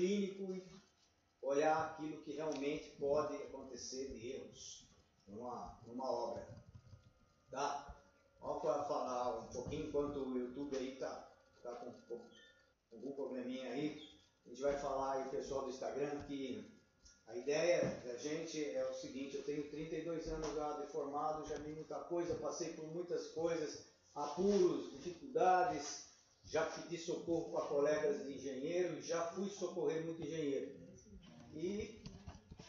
clínico e olhar aquilo que realmente pode acontecer de erros numa, numa obra. Tá? Vamos falar um pouquinho enquanto o YouTube aí tá, tá com, com algum probleminha aí. A gente vai falar aí, pessoal do Instagram, que a ideia da gente é o seguinte, eu tenho 32 anos já de formado, já vi muita coisa, passei por muitas coisas, apuros, dificuldades, já pedi socorro para colegas de engenheiro já fui socorrer muito engenheiro. E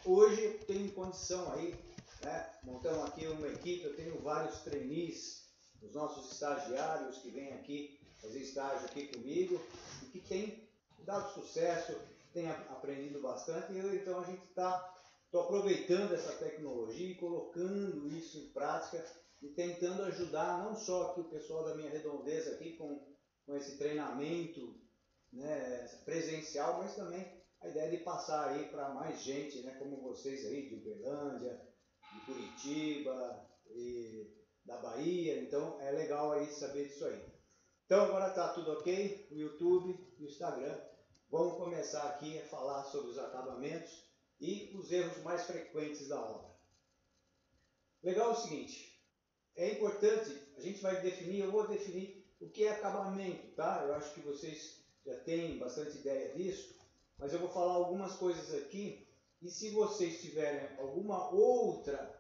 hoje tenho condição aí, né? montamos aqui uma equipe, eu tenho vários trainees, os nossos estagiários que vêm aqui fazer estágio aqui comigo e que tem dado sucesso, tem aprendido bastante, eu, então a gente está aproveitando essa tecnologia e colocando isso em prática e tentando ajudar não só aqui o pessoal da minha redondeza aqui com, com esse treinamento né, presencial, mas também a ideia de passar aí para mais gente, né, como vocês aí de Uberlândia, de Curitiba e da Bahia, então é legal aí saber disso aí. Então agora está tudo ok, o YouTube e o Instagram. Vamos começar aqui a falar sobre os acabamentos e os erros mais frequentes da obra. Legal é o seguinte, é importante, a gente vai definir, eu vou definir o que é acabamento, tá? Eu acho que vocês já têm bastante ideia disso, mas eu vou falar algumas coisas aqui e se vocês tiverem alguma outra,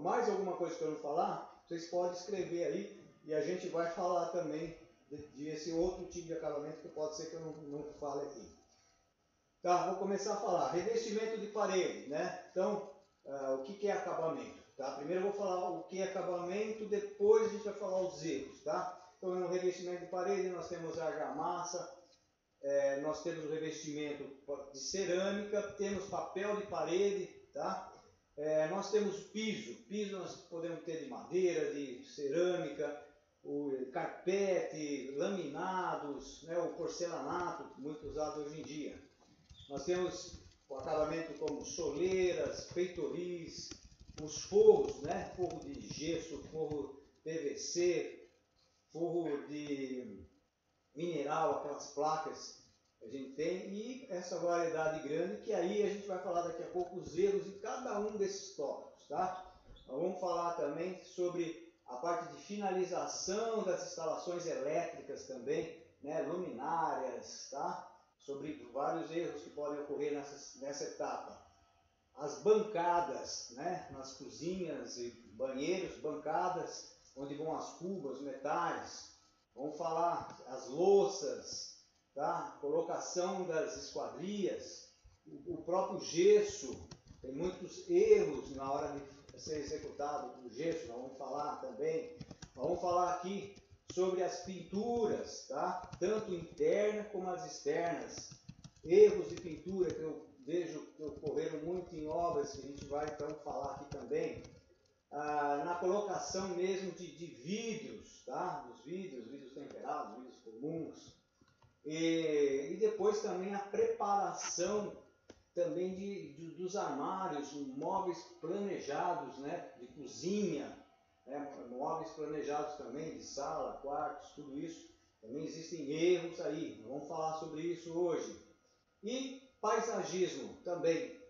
mais alguma coisa que eu não falar, vocês podem escrever aí e a gente vai falar também de, de outro tipo de acabamento que pode ser que eu não, não fale aqui. Tá, vou começar a falar. Revestimento de parede, né? Então, uh, o que, que é acabamento? Tá? Primeiro eu vou falar o que é acabamento, depois a gente vai falar os erros. Tá? Então no revestimento de parede nós temos argamassa, é, nós temos o revestimento de cerâmica, temos papel de parede, tá? É, nós temos piso, piso nós podemos ter de madeira, de cerâmica, o carpete, laminados, né, o porcelanato, muito usado hoje em dia. Nós temos o acabamento como soleiras, peitoris, os forros, né? Forro de gesso, forro PVC, forro de mineral, aquelas placas que a gente tem, e essa variedade grande, que aí a gente vai falar daqui a pouco os erros de cada um desses tópicos, tá? Nós vamos falar também sobre a parte de finalização das instalações elétricas também, né? luminárias, tá? Sobre vários erros que podem ocorrer nessa, nessa etapa as bancadas, né, nas cozinhas e banheiros, bancadas onde vão as cubas, metais. Vamos falar as louças, tá? colocação das esquadrias, o, o próprio gesso. Tem muitos erros na hora de ser executado o gesso, nós vamos falar também. Vamos falar aqui sobre as pinturas, tá? tanto interna como as externas. Erros de pintura que eu vejo que ocorreram muito em obras, que a gente vai então falar aqui também, ah, na colocação mesmo de, de vidros, tá? Dos vidros, vidros temperados, vidros comuns. E, e depois também a preparação também de, de, dos armários, móveis planejados, né? De cozinha, né? móveis planejados também, de sala, quartos, tudo isso. Também existem erros aí, vamos falar sobre isso hoje. E Paisagismo também.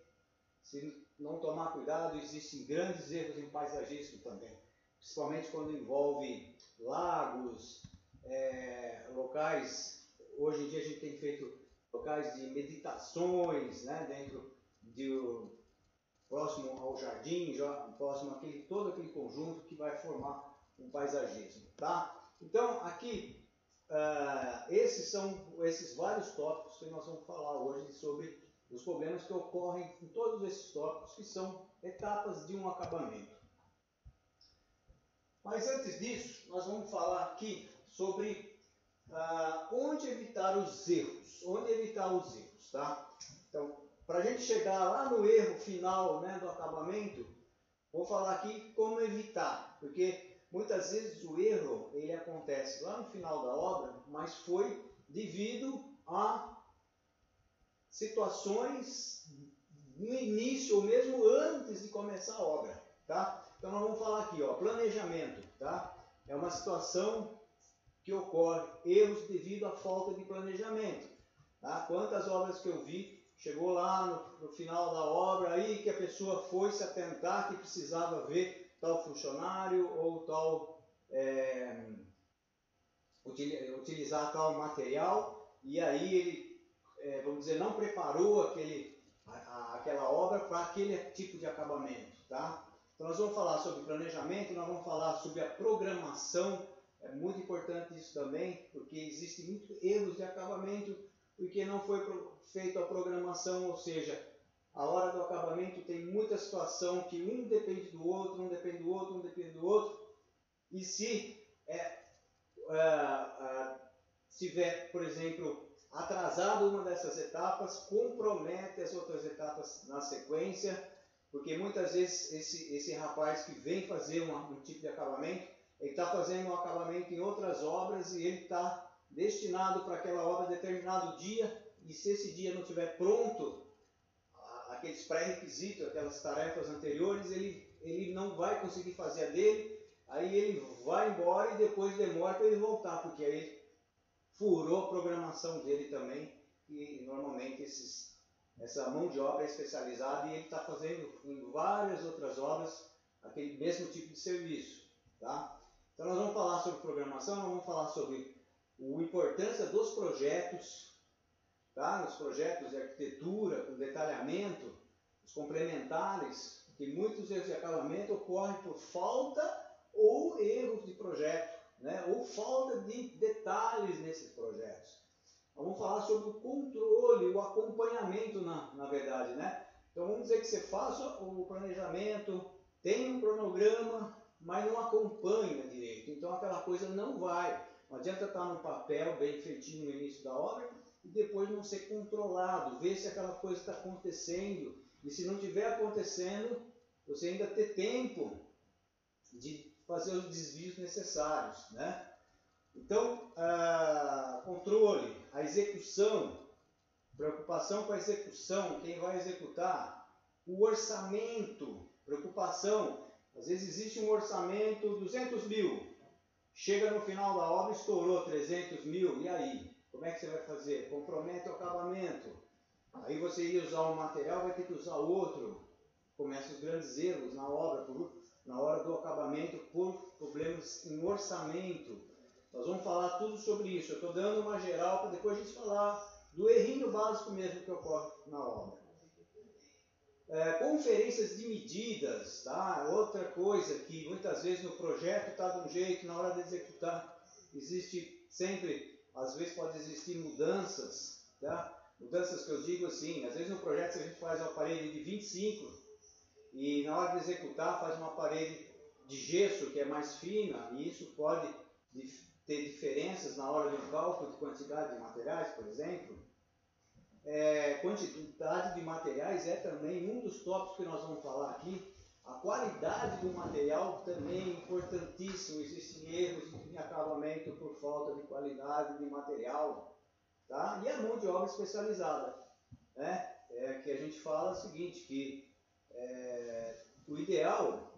Se não tomar cuidado, existem grandes erros em paisagismo também. Principalmente quando envolve lagos, é, locais. Hoje em dia a gente tem feito locais de meditações, né, dentro de próximo ao jardim, próximo àquele todo aquele conjunto que vai formar um paisagismo, tá? Então aqui Uh, esses são esses vários tópicos que nós vamos falar hoje sobre os problemas que ocorrem em todos esses tópicos, que são etapas de um acabamento. Mas antes disso, nós vamos falar aqui sobre uh, onde evitar os erros. Onde evitar os erros, tá? Então, para a gente chegar lá no erro final né, do acabamento, vou falar aqui como evitar, porque Muitas vezes o erro ele acontece lá no final da obra, mas foi devido a situações no início ou mesmo antes de começar a obra, tá? Então nós vamos falar aqui, ó, planejamento, tá? É uma situação que ocorre erros devido à falta de planejamento. Tá? Quantas obras que eu vi, chegou lá no, no final da obra, aí que a pessoa foi se atentar que precisava ver tal funcionário ou tal é, utilizar tal material e aí ele, é, vamos dizer, não preparou aquele, a, a, aquela obra para aquele tipo de acabamento, tá? Então nós vamos falar sobre planejamento, nós vamos falar sobre a programação, é muito importante isso também, porque existe muito erros de acabamento, porque não foi feita a programação, ou seja, a hora do acabamento tem muita situação que um depende do outro, um depende do outro, um depende do outro, e se é, é, é, tiver, por exemplo, atrasado uma dessas etapas, compromete as outras etapas na sequência, porque muitas vezes esse, esse rapaz que vem fazer uma, um tipo de acabamento, ele está fazendo um acabamento em outras obras e ele está destinado para aquela obra determinado dia, e se esse dia não estiver pronto, aqueles pré-requisitos, aquelas tarefas anteriores, ele, ele não vai conseguir fazer a dele, aí ele vai embora e depois demora para ele voltar, porque aí furou a programação dele também, e normalmente esses essa mão de obra especializada e ele está fazendo em várias outras obras aquele mesmo tipo de serviço. Tá? Então nós vamos falar sobre programação, nós vamos falar sobre a importância dos projetos, tá? nos projetos de arquitetura, com detalhamento, os complementares, que muitos erros de acabamento ocorrem por falta ou erros de projeto, né? ou falta de detalhes nesses projetos. Vamos falar sobre o controle, o acompanhamento, na, na verdade, né? Então vamos dizer que você faça o planejamento, tem um cronograma, mas não acompanha direito. Então aquela coisa não vai. Não adianta estar no papel bem feitinho no início da obra e depois não ser controlado, ver se aquela coisa está acontecendo. E se não estiver acontecendo, você ainda ter tempo de fazer os desvios necessários, né? Então, controle, a execução, preocupação com a execução, quem vai executar, o orçamento, preocupação. Às vezes existe um orçamento 200 mil, chega no final da obra, estourou 300 mil, e aí? Como é que você vai fazer? Compromete o acabamento. Aí você ia usar um material, vai ter que usar outro. Começam os grandes erros na obra, por, na hora do acabamento, por problemas em orçamento nós vamos falar tudo sobre isso. Eu estou dando uma geral para depois a gente falar do errinho básico mesmo que ocorre na obra. É, conferências de medidas, tá? outra coisa que muitas vezes no projeto está de um jeito, na hora de executar existe sempre, às vezes pode existir mudanças, tá? mudanças que eu digo assim, às vezes no projeto a gente faz uma parede de 25 e na hora de executar faz uma parede de gesso que é mais fina e isso pode ter diferenças na hora do cálculo de quantidade de materiais, por exemplo. É, quantidade de materiais é também um dos tópicos que nós vamos falar aqui. A qualidade do material também é importantíssimo. Existem erros em acabamento por falta de qualidade de material. Tá? E a mão de obra especializada. Né? É, que a gente fala o seguinte, que é, o ideal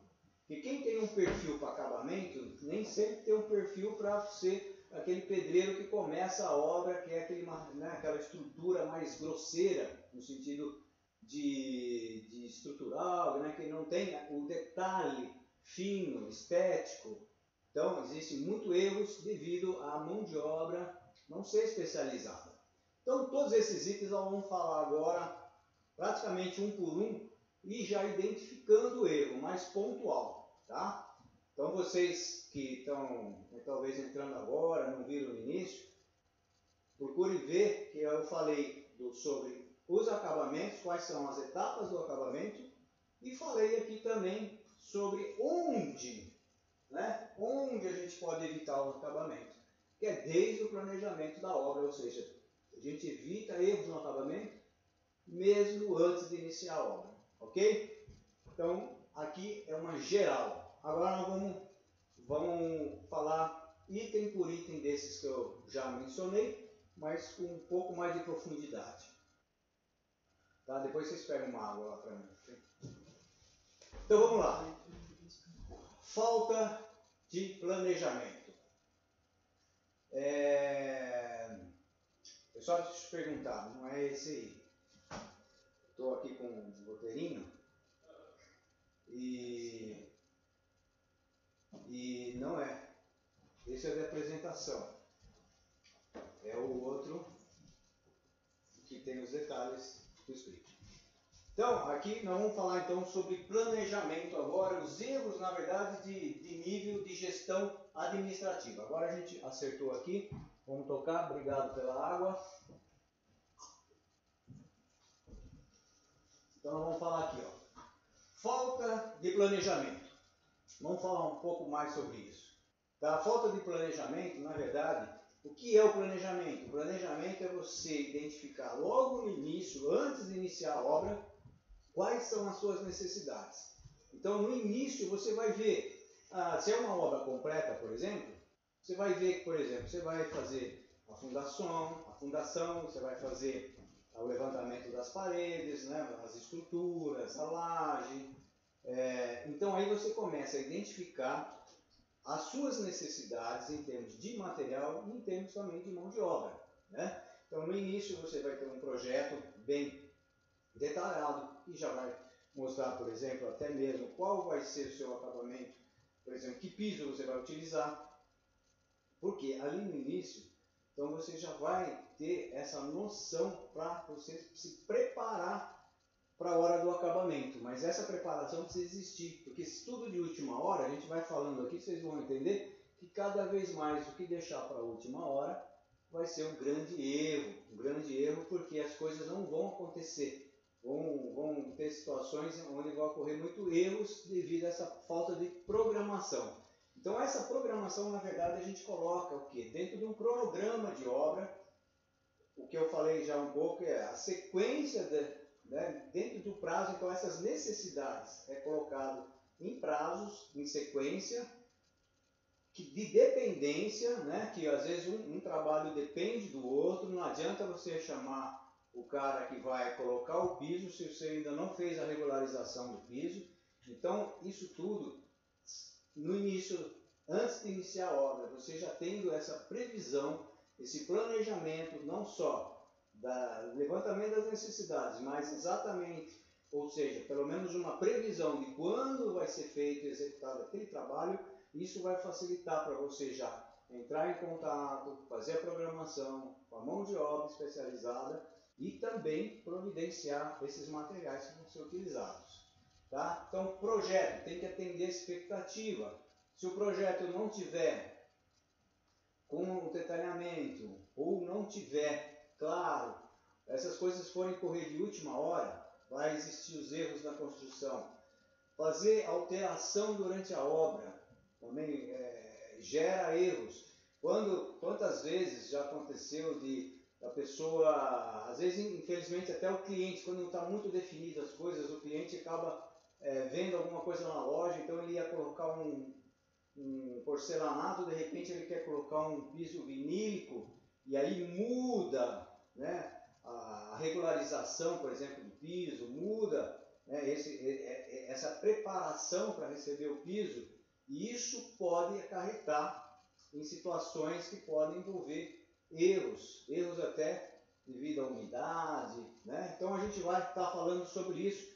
porque quem tem um perfil para acabamento, nem sempre tem um perfil para ser aquele pedreiro que começa a obra, que é aquele, né, aquela estrutura mais grosseira, no sentido de, de estrutural, né, que não tem o detalhe fino, estético. Então, existem muitos erros devido à mão de obra não ser especializada. Então, todos esses itens nós vamos falar agora, praticamente um por um, e já identificando o erro, mais pontual, tá? Então vocês que estão né, talvez entrando agora, não viram no início, procure ver que eu falei do, sobre os acabamentos, quais são as etapas do acabamento, e falei aqui também sobre onde, né? Onde a gente pode evitar o acabamento, que é desde o planejamento da obra, ou seja, a gente evita erros no acabamento mesmo antes de iniciar a obra. Ok? Então, aqui é uma geral. Agora nós vamos, vamos falar item por item desses que eu já mencionei, mas com um pouco mais de profundidade. Tá? Depois vocês pegam uma água lá para mim. Então vamos lá. Falta de planejamento. É... só te perguntar, não é esse aí. Estou aqui com um roteirinho e, e não é. Esse é de apresentação. É o outro que tem os detalhes do script. Então, aqui nós vamos falar então sobre planejamento agora, os erros, na verdade, de, de nível de gestão administrativa. Agora a gente acertou aqui, vamos tocar, obrigado pela água. Então vamos falar aqui, ó. Falta de planejamento. Vamos falar um pouco mais sobre isso. Tá? A falta de planejamento, na verdade, o que é o planejamento? O planejamento é você identificar logo no início, antes de iniciar a obra, quais são as suas necessidades. Então, no início, você vai ver, ah, se é uma obra completa, por exemplo, você vai ver que, por exemplo, você vai fazer a fundação, a fundação, você vai fazer o levantamento das paredes, né, as estruturas, a laje. É, então, aí você começa a identificar as suas necessidades em termos de material e em termos também de mão de obra. Né? Então, no início, você vai ter um projeto bem detalhado e já vai mostrar, por exemplo, até mesmo qual vai ser o seu acabamento, por exemplo, que piso você vai utilizar, porque ali no início, então você já vai ter essa noção para você se preparar para a hora do acabamento, mas essa preparação precisa existir, porque se tudo de última hora, a gente vai falando aqui, vocês vão entender que cada vez mais o que deixar para a última hora vai ser um grande erro, um grande erro porque as coisas não vão acontecer vão, vão ter situações onde vão ocorrer muito erros devido a essa falta de programação. Então essa programação, na verdade, a gente coloca o que? Dentro de um cronograma de obra, o que eu falei já um pouco é a sequência de, né, dentro do prazo, então essas necessidades é colocado em prazos, em sequência, que de dependência, né, que às vezes um, um trabalho depende do outro, não adianta você chamar o cara que vai colocar o piso se você ainda não fez a regularização do piso. Então, isso tudo, no início, antes de iniciar a obra, você já tendo essa previsão, esse planejamento, não só da levantamento das necessidades, mas exatamente, ou seja, pelo menos uma previsão de quando vai ser feito e executado aquele trabalho, isso vai facilitar para você já entrar em contato, fazer a programação com a mão de obra especializada e também providenciar esses materiais que vão ser utilizados. Tá? Então, projeto tem que atender a expectativa. Se o projeto não tiver com o detalhamento ou não tiver claro, essas coisas forem correr de última hora, vai existir os erros na construção. Fazer alteração durante a obra também é, gera erros. Quando, quantas vezes já aconteceu de a pessoa, às vezes, infelizmente, até o cliente, quando não está muito definido as coisas, o cliente acaba é, vendo alguma coisa na loja, então ele ia colocar um, um porcelanato, de repente ele quer colocar um piso vinílico, e aí muda né, a regularização, por exemplo, do piso, muda né, esse, essa preparação para receber o piso, e isso pode acarretar em situações que podem envolver erros, erros até devido à umidade, né? Então a gente vai estar tá falando sobre isso.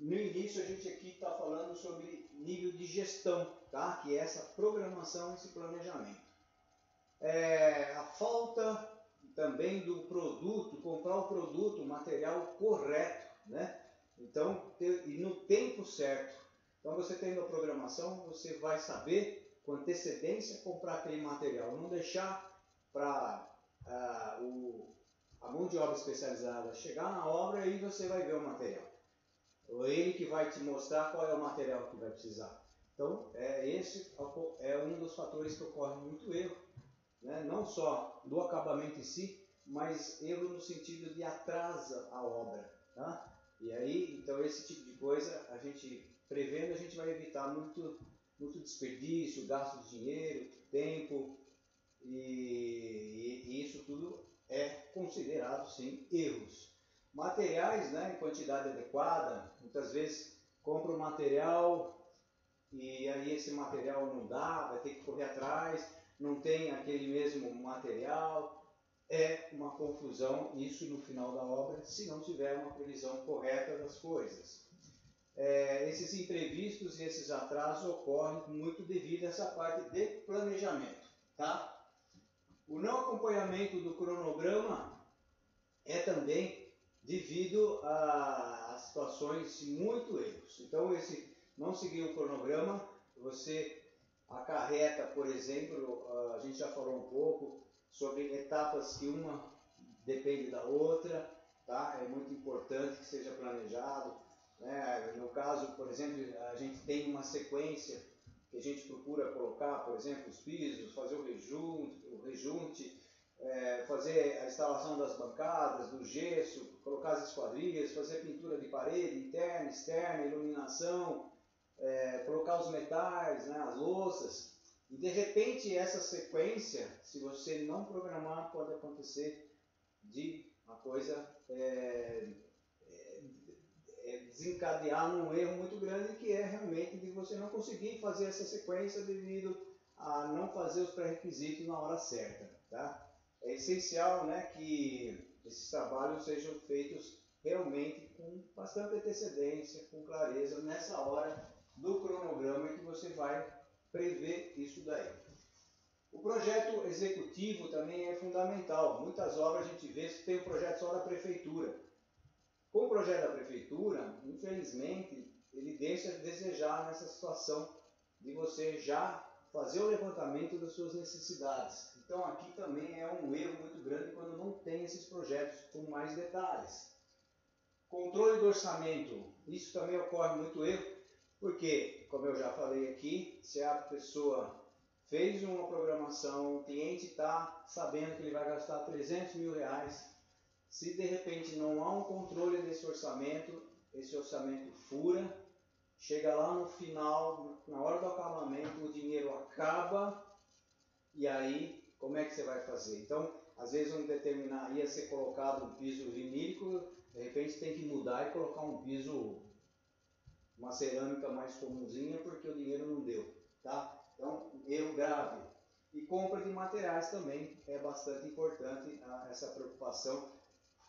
No início a gente aqui está falando sobre nível de gestão, tá? Que é essa programação, esse planejamento. É, a falta também do produto, comprar o produto, o material correto, né? Então, ter, e no tempo certo. Então, você tendo a programação, você vai saber com antecedência comprar aquele material, não deixar para ah, o, a mão de obra especializada chegar na obra e você vai ver o material. Ou ele que vai te mostrar qual é o material que vai precisar. Então, é, esse é um dos fatores que ocorre muito erro. Né? Não só do acabamento em si, mas erro no sentido de atrasa a obra. Tá? E aí, então, esse tipo de coisa, a gente prevendo, a gente vai evitar muito, muito desperdício, gasto de dinheiro, tempo, e, e, e isso tudo é considerado sim erros. Materiais né, em quantidade adequada, muitas vezes compra um material e aí esse material não dá, vai ter que correr atrás, não tem aquele mesmo material. é uma confusão isso no final da obra, se não tiver uma previsão correta das coisas. É, esses imprevistos e esses atrasos ocorrem muito devido a essa parte de planejamento. Tá? O não acompanhamento do cronograma é também devido a, situações de muito erros. Então, esse não seguir o cronograma, você acarreta, por exemplo, a gente já falou um pouco sobre etapas que uma depende da outra, tá? É muito importante que seja planejado. Né? No caso, por exemplo, a gente tem uma sequência que a gente procura colocar, por exemplo, os pisos, fazer o rejunte, o rejunte é, fazer a instalação das bancadas, do gesso, colocar as esquadrias, fazer pintura de parede, interna, externa, iluminação, é, colocar os metais, né, as louças. E de repente essa sequência, se você não programar, pode acontecer de uma coisa é, é, é, desencadear num erro muito grande que é realmente de você não conseguir fazer essa sequência devido a não fazer os pré-requisitos na hora certa. Tá? É essencial né, que esses trabalhos sejam feitos realmente com bastante antecedência, com clareza, nessa hora do cronograma que você vai prever isso daí. O projeto executivo também é fundamental. Muitas obras a gente vê que tem o um projeto só da prefeitura. Com o projeto da prefeitura, infelizmente, ele deixa a desejar nessa situação de você já fazer o levantamento das suas necessidades. Então aqui também é um erro muito grande quando não tem esses projetos com mais detalhes. Controle do orçamento. Isso também ocorre muito erro porque, como eu já falei aqui, se a pessoa fez uma programação, o cliente está sabendo que ele vai gastar 300 mil reais, se de repente não há um controle desse orçamento, esse orçamento fura, chega lá no final, na hora do acabamento, o dinheiro acaba e aí como é que você vai fazer? Então, às vezes um determinar ia ser colocado um piso vinílico, de repente tem que mudar e colocar um piso uma cerâmica mais comumzinha porque o dinheiro não deu, tá? Então, erro grave. E compra de materiais também é bastante importante essa preocupação,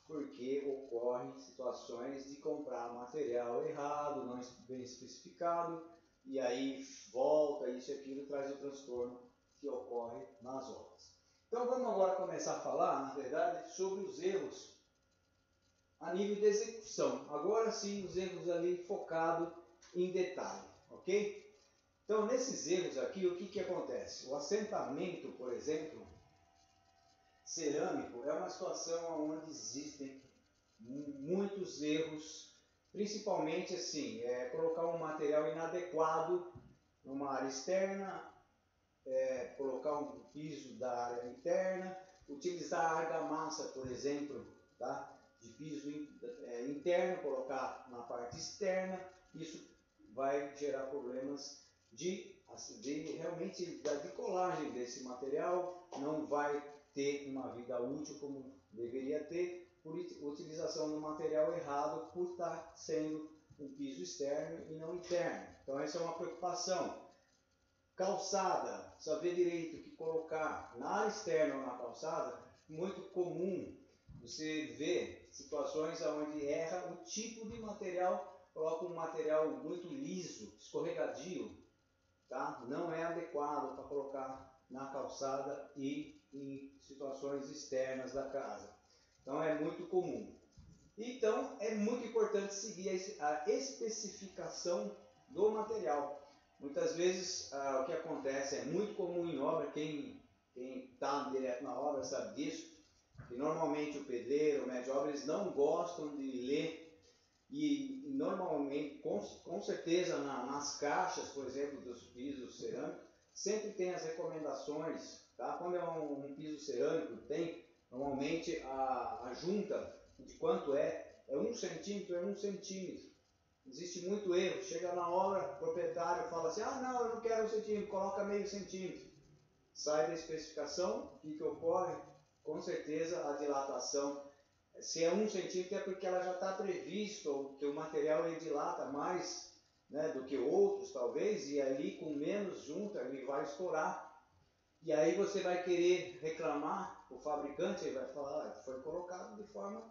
porque ocorrem situações de comprar material errado, não bem especificado, e aí volta isso e aquilo traz o transtorno que ocorre nas obras. Então vamos agora começar a falar, na verdade, sobre os erros a nível de execução. Agora sim, os erros ali focado em detalhe, ok? Então, nesses erros aqui, o que, que acontece? O assentamento, por exemplo, cerâmico, é uma situação onde existem muitos erros, principalmente assim, é, colocar um material inadequado numa área externa, é, colocar um piso da área interna, utilizar argamassa, por exemplo, tá? de piso é, interno, colocar na parte externa, isso vai gerar problemas de, assim, de realmente de colagem desse material, não vai ter uma vida útil como deveria ter por utilização do material errado por estar sendo um piso externo e não interno. Então essa é uma preocupação. Calçada, saber direito que colocar na área externa ou na calçada, muito comum você ver situações onde erra o tipo de material coloca um material muito liso, escorregadio, tá? não é adequado para colocar na calçada e em situações externas da casa. Então é muito comum. Então é muito importante seguir a especificação do material. Muitas vezes ah, o que acontece é muito comum em obra, quem está direto na obra sabe disso, que normalmente o pedreiro, o médio obra, eles não gostam de ler e, normalmente, com, com certeza, na, nas caixas, por exemplo, dos pisos cerâmicos, sempre tem as recomendações. Tá? Quando é um, um piso cerâmico, tem normalmente a, a junta de quanto é, é um centímetro, é um centímetro. Existe muito erro. Chega na obra, o proprietário fala assim: ah, não, eu não quero um centímetro, coloca meio centímetro. Sai da especificação, o que, que ocorre? Com certeza a dilatação se é um centímetro é porque ela já está previsto que o material ele dilata mais né, do que outros, talvez, e ali com menos junta ele vai estourar. E aí você vai querer reclamar o fabricante vai falar, ah, foi colocado de forma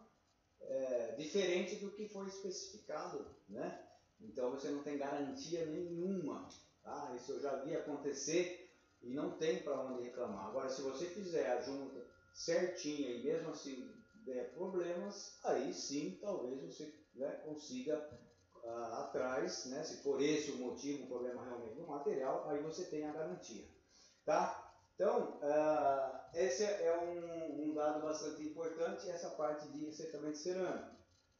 é, diferente do que foi especificado, né? Então você não tem garantia nenhuma, tá? Isso eu já vi acontecer e não tem para onde reclamar. Agora, se você fizer a junta certinha e mesmo assim der problemas, aí sim talvez você né, consiga uh, atrás, né, se for esse o motivo, o problema realmente no material, aí você tem a garantia. Tá? Então, uh, esse é um, um, dado bastante importante, essa parte de acertamento cerâmico.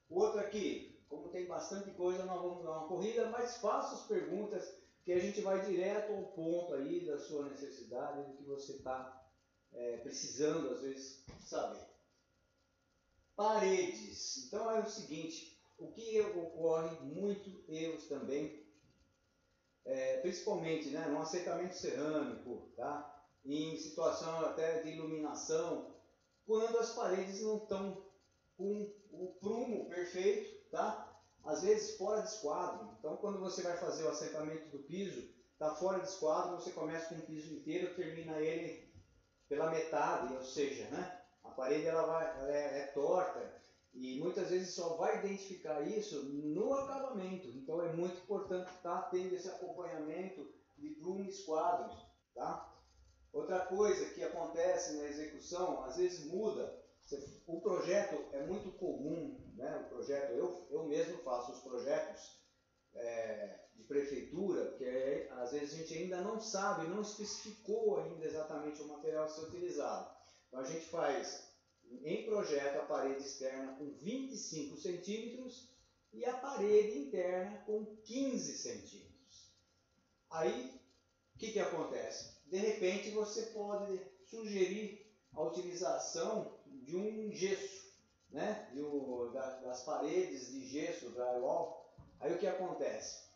Outro aqui, como tem bastante coisa, nós vamos dar uma corrida, mas faça as perguntas que a gente vai direto ao ponto aí da sua necessidade, do que você está é, precisando, às vezes, saber. Paredes. Então é o seguinte, o que ocorre muito erros também, é, principalmente né, no aceitamento cerâmico, tá? Em situação até de iluminação, quando as paredes não estão com o prumo perfeito, tá? às vezes fora de esquadro. Então, quando você vai fazer o assentamento do piso, está fora de esquadro, você começa com o piso inteiro, termina ele pela metade, ou seja, né? a parede ela vai, ela é, é torta, e muitas vezes só vai identificar isso no acabamento. Então é muito importante estar tá tendo esse acompanhamento de prumo esquadro. Tá? Outra coisa que acontece na execução, às vezes muda. O projeto é muito comum, né? o projeto, eu, eu mesmo faço os projetos é, de prefeitura, que é, às vezes a gente ainda não sabe, não especificou ainda exatamente o material a ser utilizado. Então a gente faz em projeto a parede externa com 25 centímetros e a parede interna com 15 centímetros. Aí, o que, que acontece? De repente você pode sugerir a utilização de um gesso, né? Da, das paredes de gesso, drywall. Aí o que acontece?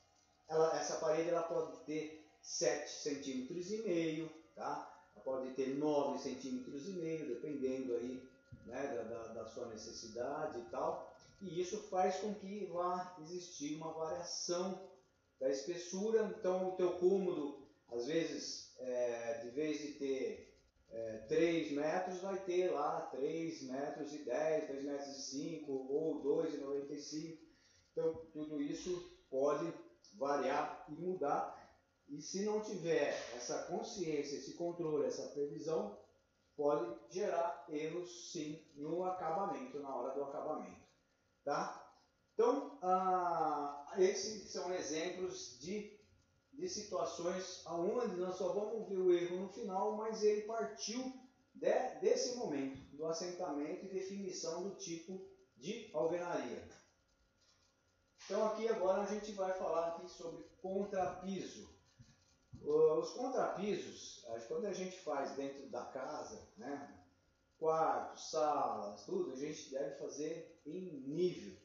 Ela, essa parede ela pode ter 7 centímetros e meio, tá? Ela pode ter 9 centímetros e meio, dependendo aí né, da, da, da sua necessidade e tal, e isso faz com que vá existir uma variação da espessura. Então, o teu cômodo, às vezes, é, de vez de ter é, 3 metros, vai ter lá 3 metros e 10, 3 metros e 5 ou 2,95. Então, tudo isso pode variar e mudar. E se não tiver essa consciência, esse controle, essa previsão, pode gerar erros sim no acabamento, na hora do acabamento. Tá? Então, ah, esses são exemplos de, de situações onde nós só vamos ver o erro no final, mas ele partiu de, desse momento, do assentamento e definição do tipo de alvenaria. Então aqui agora a gente vai falar aqui sobre contrapiso. Os contrapisos, quando a gente faz dentro da casa, né, quartos, salas, tudo, a gente deve fazer em nível,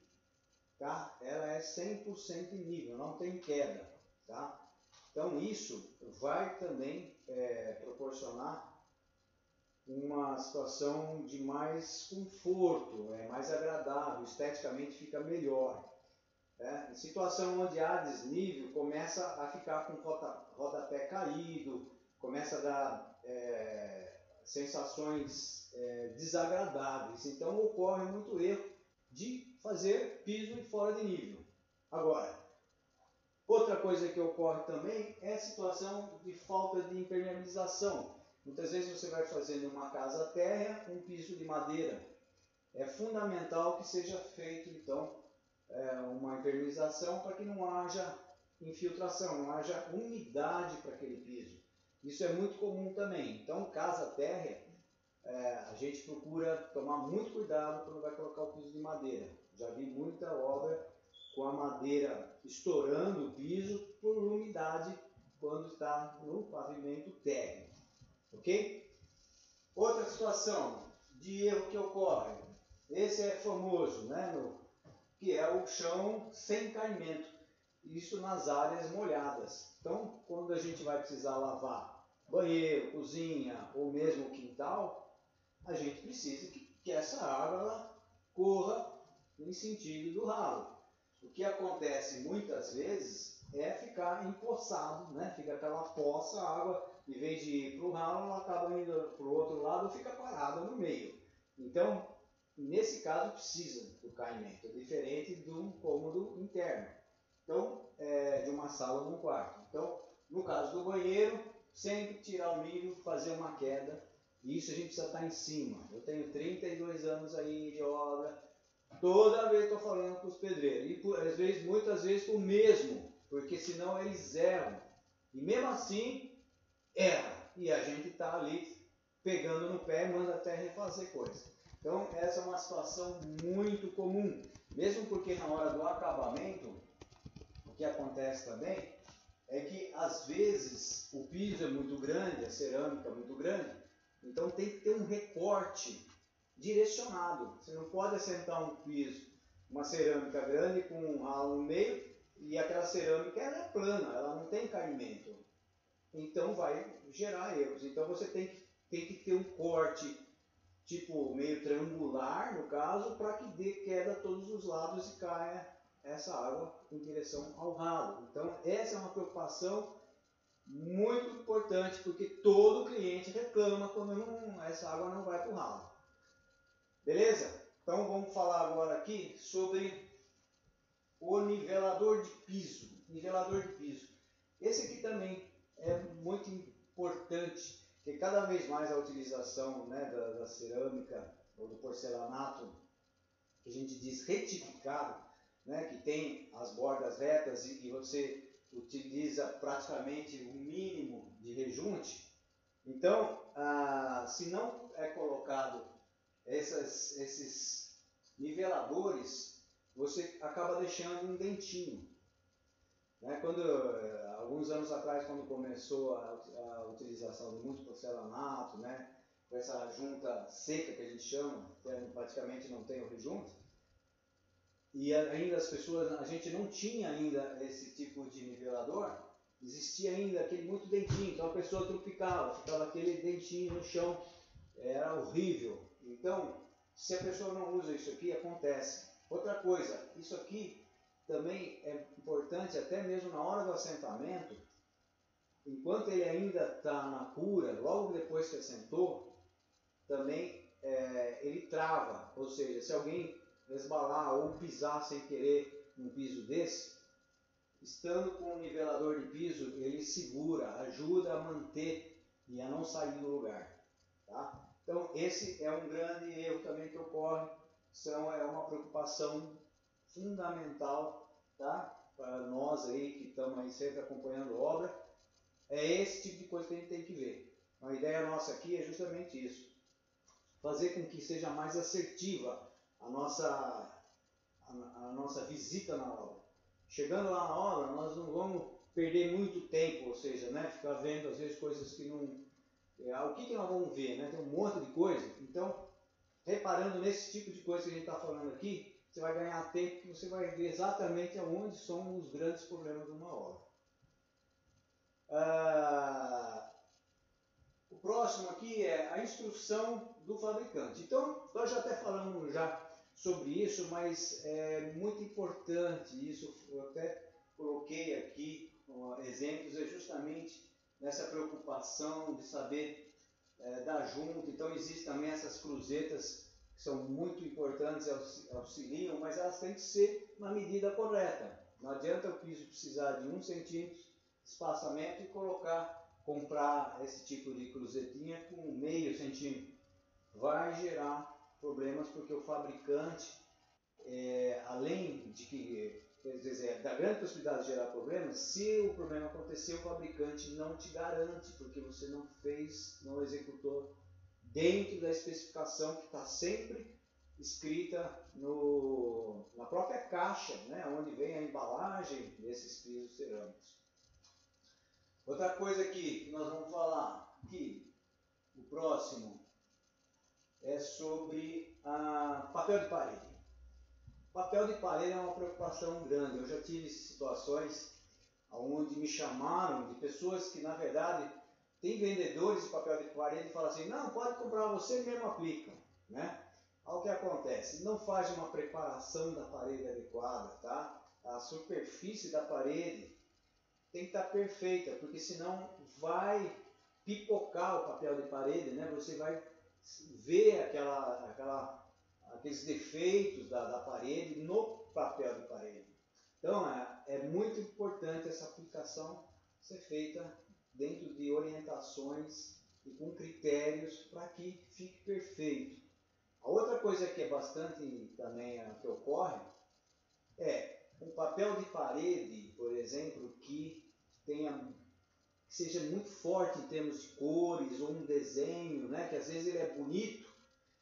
tá? Ela é 100% em nível, não tem queda, tá? Então isso vai também é, proporcionar uma situação de mais conforto, é mais agradável, esteticamente fica melhor. É, em situação onde há desnível, começa a ficar com roda, rodapé caído, começa a dar é, sensações é, desagradáveis. Então ocorre muito erro de fazer piso fora de nível. Agora, outra coisa que ocorre também é a situação de falta de impermeabilização. Muitas vezes você vai fazer numa casa térrea um piso de madeira. É fundamental que seja feito então é, uma impermeabilização para que não haja infiltração, não haja umidade para aquele piso. Isso é muito comum também. Então, casa térrea, é, a gente procura tomar muito cuidado quando vai colocar o piso de madeira. Já vi muita obra com a madeira estourando o piso por umidade quando está no pavimento térreo. Ok? Outra situação de erro que ocorre, esse é famoso, né? No, que é o chão sem caimento. Isso nas áreas molhadas. Então, quando a gente vai precisar lavar banheiro, cozinha ou mesmo quintal, a gente precisa que, que essa água corra em sentido do ralo. O que acontece muitas vezes é ficar empoçado, né? fica aquela poça, a água em vez de ir para o ralo, ela acaba indo para o outro lado fica parada no meio. Então, nesse caso, precisa do caimento, diferente de um cômodo interno. Então, é, de uma sala ou um quarto. Então, no caso do banheiro, sempre tirar o milho, fazer uma queda. Isso a gente precisa estar em cima. Eu tenho 32 anos aí de obra. Toda vez estou falando com os pedreiros. E por, às vezes, muitas vezes o mesmo, porque senão eles erram. E mesmo assim, erra. E a gente está ali pegando no pé, manda até refazer coisa. Então, essa é uma situação muito comum. Mesmo porque na hora do acabamento, o que acontece também é que às vezes o piso é muito grande, a cerâmica é muito grande, então tem que ter um recorte direcionado. Você não pode assentar um piso, uma cerâmica grande com um ralo no meio e aquela cerâmica ela é plana, ela não tem caimento. Então vai gerar erros. Então você tem que, tem que ter um corte tipo meio triangular, no caso, para que dê queda a todos os lados e caia essa água em direção ao ralo. Então, essa é uma preocupação muito importante, porque todo cliente reclama quando não, essa água não vai para o ralo. Beleza? Então, vamos falar agora aqui sobre o nivelador de piso. Nivelador de piso. Esse aqui também é muito importante, porque cada vez mais a utilização né, da, da cerâmica ou do porcelanato, que a gente diz retificado, né, que tem as bordas retas e, e você utiliza praticamente o mínimo de rejunte, então, ah, se não é colocado essas, esses niveladores, você acaba deixando um dentinho. Né? Quando, alguns anos atrás, quando começou a, a utilização de muito porcelanato, né? com essa junta seca que a gente chama, que praticamente não tem o rejunte, e ainda as pessoas, a gente não tinha ainda esse tipo de nivelador, existia ainda aquele muito dentinho, então a pessoa tropicava, ficava aquele dentinho no chão, era horrível. Então, se a pessoa não usa isso aqui, acontece. Outra coisa, isso aqui também é importante até mesmo na hora do assentamento, enquanto ele ainda está na cura, logo depois que assentou, também é, ele trava, ou seja, se alguém resbalar ou pisar sem querer num piso desse, estando com o nivelador de piso, ele segura, ajuda a manter e a não sair do lugar. Tá? Então, esse é um grande erro também que ocorre, são, é uma preocupação fundamental tá? para nós aí que estamos aí sempre acompanhando obra, é esse tipo de coisa que a gente tem que ver. A ideia nossa aqui é justamente isso, fazer com que seja mais assertiva a nossa, a, a nossa visita na obra. Chegando lá na obra, nós não vamos perder muito tempo, ou seja, né, ficar vendo às vezes coisas que não. É, o que, que nós vamos ver? Né? Tem um monte de coisa. Então, reparando nesse tipo de coisa que a gente está falando aqui, você vai ganhar tempo que você vai ver exatamente aonde são os grandes problemas de uma obra. Ah, o próximo aqui é a instrução do fabricante. Então, nós já até falamos já sobre isso, mas é muito importante isso. Eu até coloquei aqui ó, exemplos, é justamente nessa preocupação de saber é, dar junto. Então, existem também essas cruzetas que são muito importantes, auxiliam, mas elas têm que ser na medida correta. Não adianta o piso precisar de um centímetro de espaçamento e colocar, comprar esse tipo de cruzetinha com meio centímetro. Vai gerar problemas porque o fabricante, é, além de que quer dizer, da grande possibilidade de gerar problemas, se o problema acontecer, o fabricante não te garante, porque você não fez, não executou dentro da especificação que está sempre escrita no, na própria caixa, né, onde vem a embalagem desses pisos cerâmicos. Outra coisa aqui que nós vamos falar, aqui, o próximo, é sobre a papel de parede. Papel de parede é uma preocupação grande. Eu já tive situações onde me chamaram de pessoas que, na verdade, tem vendedores de papel de parede e falam assim, não, pode comprar, você mesmo aplica. Né? Olha o que acontece, não faz uma preparação da parede adequada, tá? A superfície da parede tem que estar perfeita, porque senão vai pipocar o papel de parede, né? Você vai ver aquela, aquela, aqueles defeitos da, da parede no papel de parede. Então é, é muito importante essa aplicação ser feita dentro de orientações e com critérios para que fique perfeito. A outra coisa que é bastante também é, que ocorre é um papel de parede, por exemplo, que tenha que seja muito forte em termos de cores ou um desenho, né? que às vezes ele é bonito,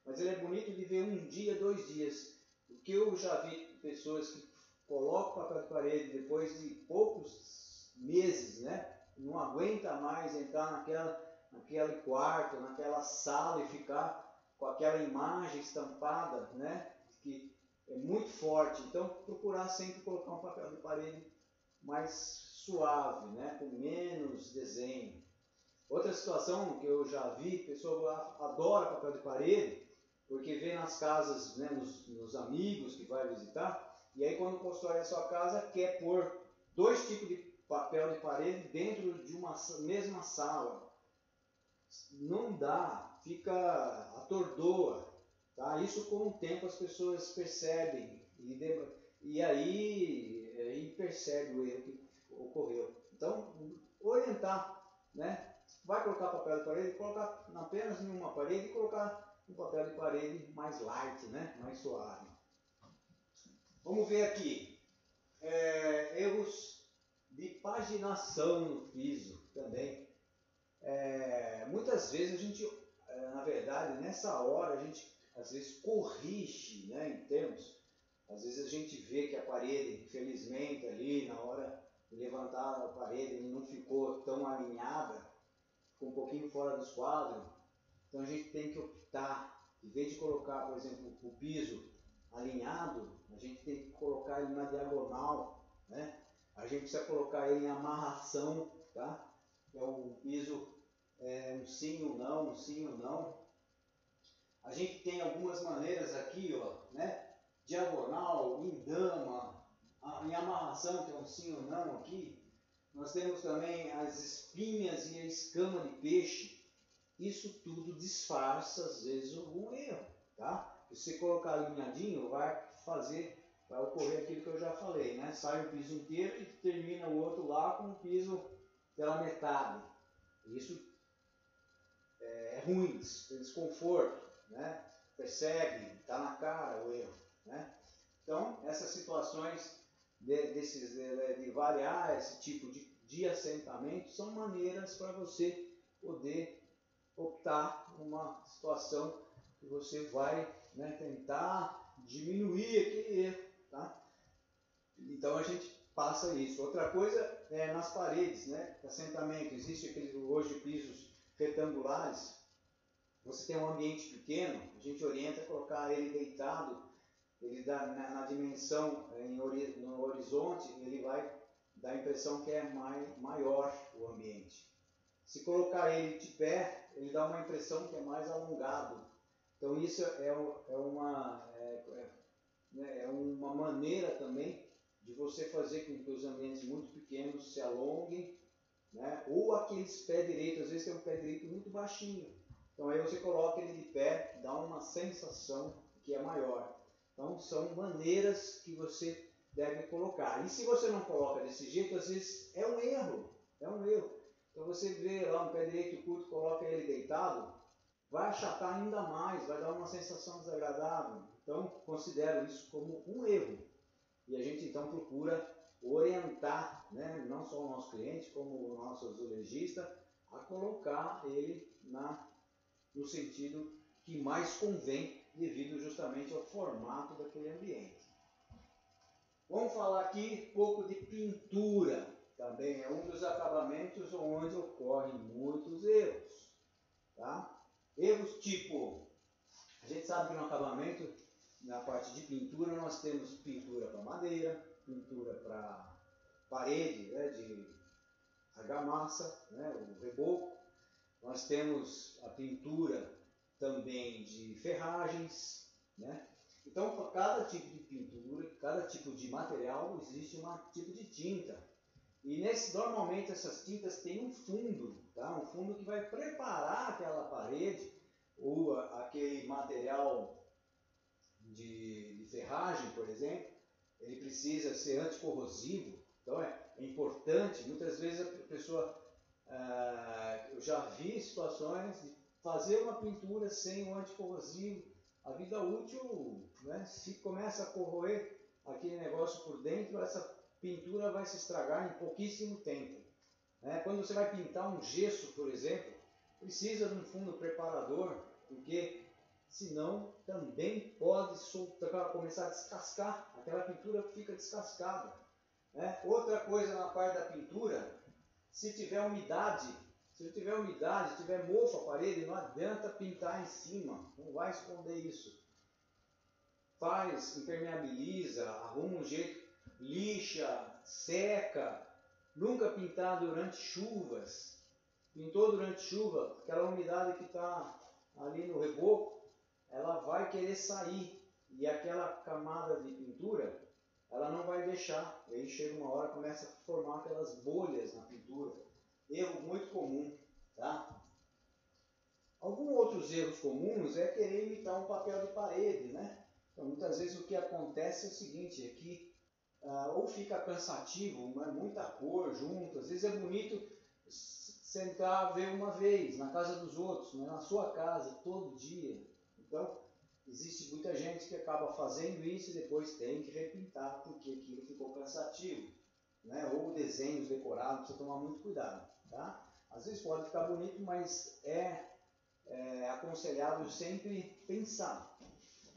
mas ele é bonito de ver um dia, dois dias. O que eu já vi pessoas que colocam papel de parede depois de poucos meses, né? não aguenta mais entrar naquela, naquele quarto, naquela sala e ficar com aquela imagem estampada, né? que é muito forte. Então, procurar sempre colocar um papel de parede mais suave, né? com menos desenho. Outra situação que eu já vi, pessoa adora papel de parede, porque vê nas casas, né, nos, nos amigos que vai visitar, e aí quando constrói a sua casa quer pôr dois tipos de papel de parede dentro de uma mesma sala. Não dá, fica atordoa. Tá? Isso com o tempo as pessoas percebem e, de, e aí, aí percebe o erro que ocorreu. Então, orientar, né? Vai colocar papel de parede, colocar apenas em uma parede e colocar um papel de parede mais light, né? Mais suave. Vamos ver aqui. É, erros de paginação no piso também. É, muitas vezes a gente, é, na verdade, nessa hora a gente às vezes corrige né, em termos. Às vezes a gente vê que a parede, infelizmente, ali na hora levantar a parede não ficou tão alinhada, ficou um pouquinho fora dos quadros. Então a gente tem que optar, em vez de colocar, por exemplo, o piso alinhado, a gente tem que colocar ele na diagonal, né? A gente precisa colocar ele em amarração, tá? É um piso, é, um sim ou não, um sim ou não. A gente tem algumas maneiras aqui, ó, né? Diagonal, em dama, em amarração, que é um sim ou não aqui, nós temos também as espinhas e a escama de peixe. Isso tudo disfarça, às vezes, algum erro. Tá? Se você colocar alinhadinho, vai fazer, vai ocorrer aquilo que eu já falei, né? Sai o piso inteiro e termina o outro lá com o piso pela metade. Isso é, é ruim, é desconforto, né? Percebe, está na cara o erro, né? Então, essas situações de, desses, de, de, variar esse tipo de, de assentamento são maneiras para você poder optar uma situação que você vai né, tentar diminuir aquele erro. Tá? Então a gente passa isso. Outra coisa é nas paredes, né? Assentamento. Existe aqueles hoje pisos retangulares. Você tem um ambiente pequeno, a gente orienta a colocar ele deitado ele dá na, na dimensão em, no horizonte, ele vai dar a impressão que é mai, maior o ambiente. Se colocar ele de pé, ele dá uma impressão que é mais alongado. Então isso é, é uma, é, é, né, é uma maneira também de você fazer com que os ambientes muito pequenos se alonguem, né? ou aqueles pé direito, às vezes tem um pé direito muito baixinho. Então aí você coloca ele de pé, dá uma sensação que é maior. Então, são maneiras que você deve colocar. E se você não coloca desse jeito, às vezes é um erro. É um erro. Então, você vê lá um pé direito curto, coloca ele deitado, vai achatar ainda mais, vai dar uma sensação desagradável. Então, considero isso como um erro. E a gente então procura orientar, né, não só o nosso cliente, como o nosso azulejista, a colocar ele na, no sentido que mais convém devido justamente ao formato daquele ambiente. Vamos falar aqui um pouco de pintura. Também é um dos acabamentos onde ocorrem muitos erros. Tá? Erros tipo, a gente sabe que no acabamento, na parte de pintura, nós temos pintura para madeira, pintura para parede né, de argamassa, né, o reboco. Nós temos a pintura também de ferragens, né? Então, para cada tipo de pintura, cada tipo de material, existe um tipo de tinta. E nesse, normalmente essas tintas têm um fundo, tá? um fundo que vai preparar aquela parede ou aquele material de, de ferragem, por exemplo, ele precisa ser anticorrosivo. Então é, é importante, muitas vezes a pessoa, ah, eu já vi situações de fazer uma pintura sem o anticorrosivo, a vida útil, né, se começa a corroer aquele negócio por dentro, essa pintura vai se estragar em pouquíssimo tempo. Né? Quando você vai pintar um gesso, por exemplo, precisa de um fundo preparador, porque senão também pode soltar, começar a descascar, aquela pintura fica descascada. Né? Outra coisa na parte da pintura, se tiver umidade, se tiver umidade, tiver mofo a parede, não adianta pintar em cima, não vai esconder isso. Faz, impermeabiliza, arruma um jeito, lixa, seca, nunca pintar durante chuvas. Pintou durante chuva, aquela umidade que está ali no reboco, ela vai querer sair e aquela camada de pintura, ela não vai deixar. E aí chega uma hora começa a formar aquelas bolhas na pintura. Erro muito comum, tá? Alguns outros erros comuns é querer imitar um papel de parede, né? Então, muitas vezes o que acontece é o seguinte, é que ah, ou fica cansativo, é muita cor junto, às vezes é bonito sentar ver uma vez na casa dos outros, né? na sua casa, todo dia. Então, existe muita gente que acaba fazendo isso e depois tem que repintar porque aquilo ficou cansativo. Né? Ou desenhos decorados, precisa tomar muito cuidado. Tá? Às vezes pode ficar bonito, mas é, é aconselhável sempre pensar.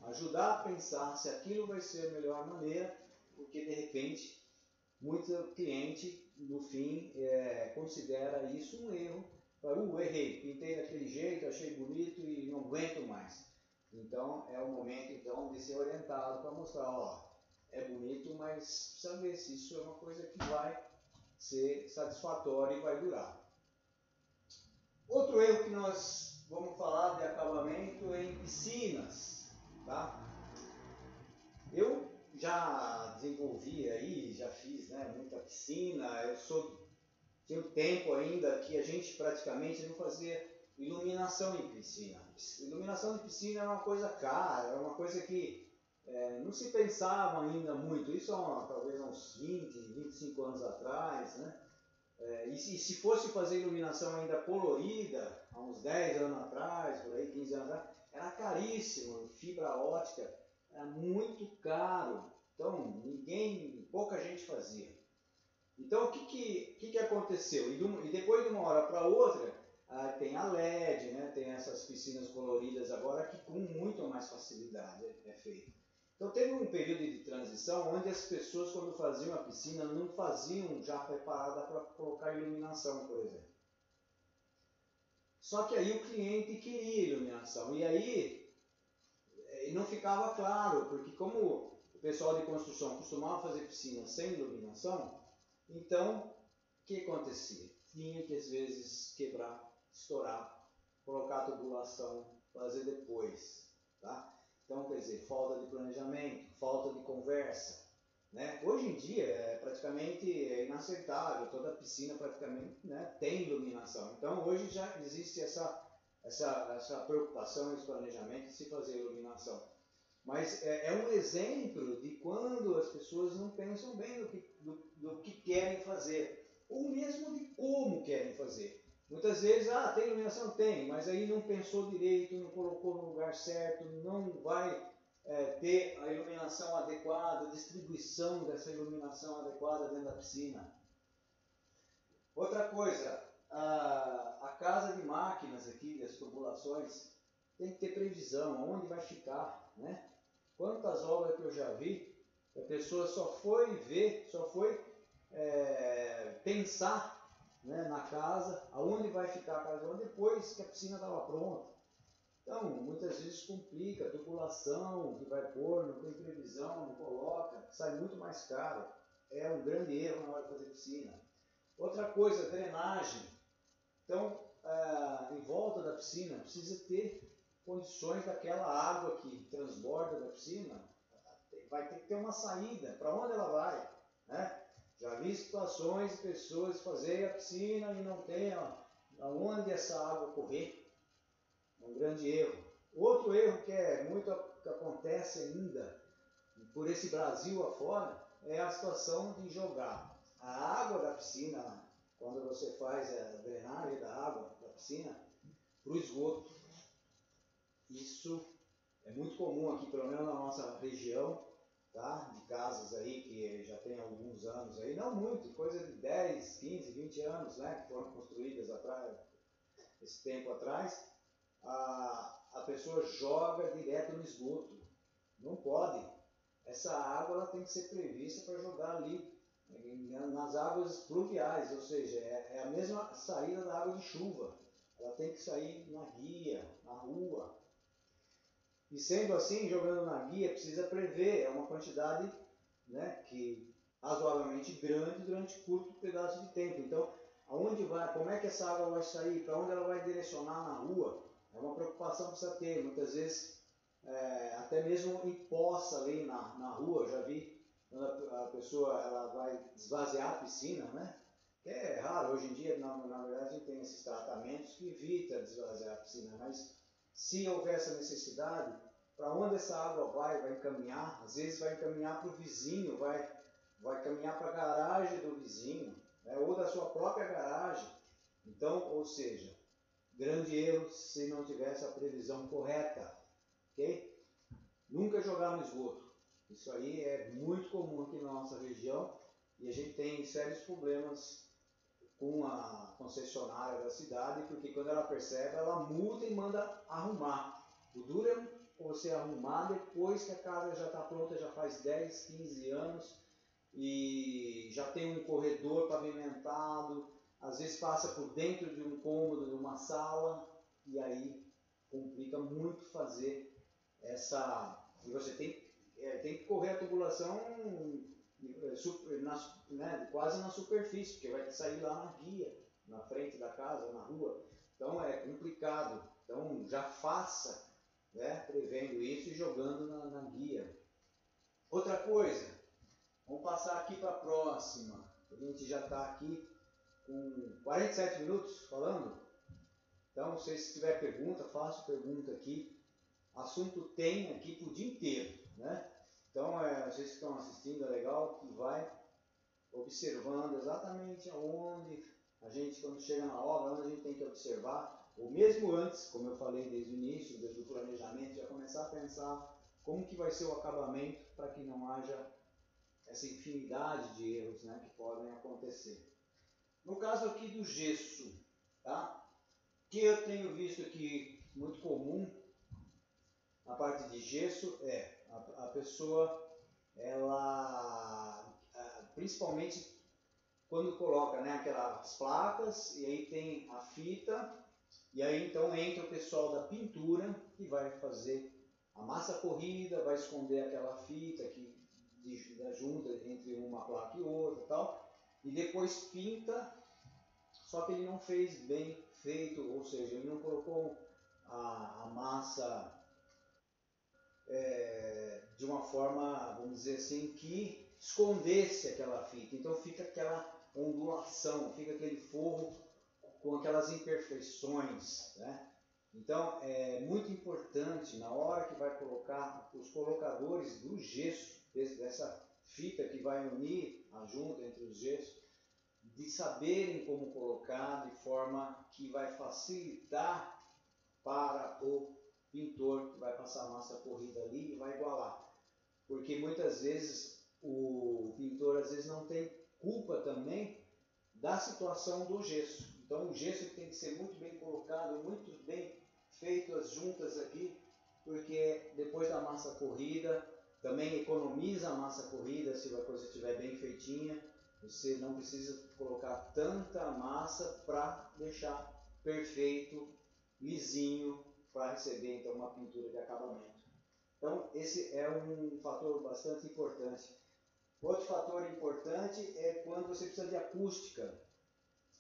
Ajudar a pensar se aquilo vai ser a melhor maneira, porque de repente muito cliente no fim é, considera isso um erro. Fala, uh, errei, pintei daquele jeito, achei bonito e não aguento mais. Então é o momento então de ser orientado para mostrar, ó, é bonito, mas precisa ver se isso é uma coisa que vai ser satisfatória e vai durar. Outro erro que nós vamos falar de acabamento em piscinas, tá? Eu já desenvolvi aí, já fiz né, muita piscina, eu sou tinha um tempo ainda que a gente praticamente não fazia iluminação em piscina. Iluminação de piscina era uma coisa cara, era uma coisa que é, não se pensava ainda muito. Isso há talvez uns 20, 25 anos atrás, né? É, e, se, se fosse fazer iluminação ainda colorida, há uns 10 anos atrás, por aí 15 anos atrás, era caríssimo, fibra ótica era muito caro. Então, ninguém, pouca gente fazia. Então, o que, que, que, que aconteceu? E, e, depois de uma hora para outra, ah, tem a LED, né? tem essas piscinas coloridas agora que com muito mais facilidade é, é feito. Então, teve um período de transição onde as pessoas, quando faziam a piscina, não faziam já preparada para colocar iluminação, por exemplo. Só que aí o cliente queria iluminação. E aí e não ficava claro, porque como o pessoal de construção costumava fazer piscina sem iluminação, então o que acontecia? Tinha que às vezes quebrar, estourar, colocar tubulação, fazer depois. Tá? Então, quer dizer, falta de planejamento, falta de conversa. Né? Hoje em dia é praticamente inaceitável, toda piscina praticamente né, tem iluminação. Então hoje já existe essa essa, essa preocupação, esse planejamento de se fazer iluminação. Mas é, é, um exemplo de quando as pessoas não pensam bem do que, do, do que querem fazer, ou mesmo de como querem fazer. Muitas vezes, ah, tem iluminação? Tem, mas aí não pensou direito, não colocou no lugar certo, não vai é, ter a iluminação adequada, a distribuição dessa iluminação adequada dentro da piscina. Outra coisa, a, a casa de máquinas aqui, as tubulações, tem que ter previsão, onde vai ficar, né? Quantas obras que eu já vi, a pessoa só foi ver, só foi é, pensar né, na casa, aonde vai ficar a casa, depois que a piscina estava pronta. Então, muitas vezes complica, a tubulação que vai pôr, não tem previsão, não coloca, sai muito mais caro. É um grande erro na hora de fazer piscina. Outra coisa, drenagem. Então, ah, em volta da piscina, precisa ter condições daquela água que transborda da piscina, vai ter que ter uma saída. Para onde ela vai? Né? Já vi situações de pessoas fazerem a piscina e não tem aonde essa água correr. É um grande erro. Outro erro que é muito que acontece ainda por esse Brasil afora é a situação de jogar a água da piscina, quando você faz a drenagem da água da piscina, para o esgoto. Isso é muito comum aqui, pelo menos na nossa região, tá? de casas aí que já tem alguns anos aí, não muito, coisa de 10, 15, 20 anos, né, que foram construídas atrás, esse tempo atrás, a, a pessoa joga direto no esgoto. Não pode. Essa água ela tem que ser prevista para jogar ali nas águas pluviais, ou seja, é, é a mesma saída da água de chuva. Ela tem que sair na guia, na rua, e sendo assim, jogando na guia, precisa prever, é uma quantidade né, que razoavelmente grande durante curto pedaço de tempo. Então, aonde vai, como é que essa água vai sair, para onde ela vai direcionar na rua, é uma preocupação que precisa ter. Muitas vezes, é, até mesmo em poça ali na, na rua, já vi a, pessoa ela vai esvaziar a piscina, né? Que é raro, hoje em dia, na, na verdade, a gente tem esses tratamentos que evita desvaziar a piscina, mas se houver essa necessidade, para onde essa água vai, vai encaminhar, às vezes vai encaminhar para o vizinho, vai, vai caminhar para a garagem do vizinho, né, ou da sua própria garagem. Então, ou seja, grande erro se não tivesse a previsão correta, ok? Nunca jogar no esgoto. Isso aí é muito comum aqui na nossa região e a gente tem sérios problemas com a concessionária da cidade, porque quando ela percebe, ela multa e manda arrumar. O duro é você arrumar depois que a casa já está pronta, já faz 10, 15 anos e já tem um corredor pavimentado, às vezes passa por dentro de um cômodo, de uma sala, e aí complica muito fazer essa. E você tem, é, tem que correr a tubulação é, na, né, quase na superfície, porque vai sair lá na guia, na frente da casa, na rua. Então é complicado. Então já faça, né, prevendo isso e jogando na, na guia. Outra coisa, vamos passar aqui para a próxima. A gente já está aqui com 47 minutos falando. Então, se tiver pergunta, faço pergunta aqui. Assunto tem aqui para o dia inteiro, né? Então, é, vocês que estão assistindo, é legal que vai observando exatamente aonde a gente, quando chega na obra, onde a gente tem que observar, ou mesmo antes, como eu falei desde o início, desde o planejamento, já começar a pensar como que vai ser o acabamento para que não haja essa infinidade de erros né, que podem acontecer. No caso aqui do gesso, tá? que eu tenho visto aqui muito comum na parte de gesso é a, a pessoa, ela, principalmente quando coloca né, aquelas placas e aí tem a fita, e aí então entra o pessoal da pintura que vai fazer a massa corrida, vai esconder aquela fita que da junta entre uma placa e outra tal, e depois pinta, só que ele não fez bem feito, ou seja, ele não colocou a, a massa é, de uma forma, vamos dizer assim, que escondesse aquela fita. Então fica aquela ondulação, fica aquele forro com aquelas imperfeições. Né? Então é muito importante na hora que vai colocar os colocadores do gesso, dessa fita que vai unir a junta entre os gessos, de saberem como colocar de forma que vai facilitar para o pintor que vai passar a massa corrida ali e vai igualar. Porque muitas vezes o pintor às vezes não tem culpa também da situação do gesso. Então o gesso tem que ser muito bem colocado, muito bem feito as juntas aqui, porque depois da massa corrida também economiza a massa corrida se a coisa estiver bem feitinha. Você não precisa colocar tanta massa para deixar perfeito, lisinho, para receber então uma pintura de acabamento. Então esse é um fator bastante importante. Outro fator importante é quando você precisa de acústica.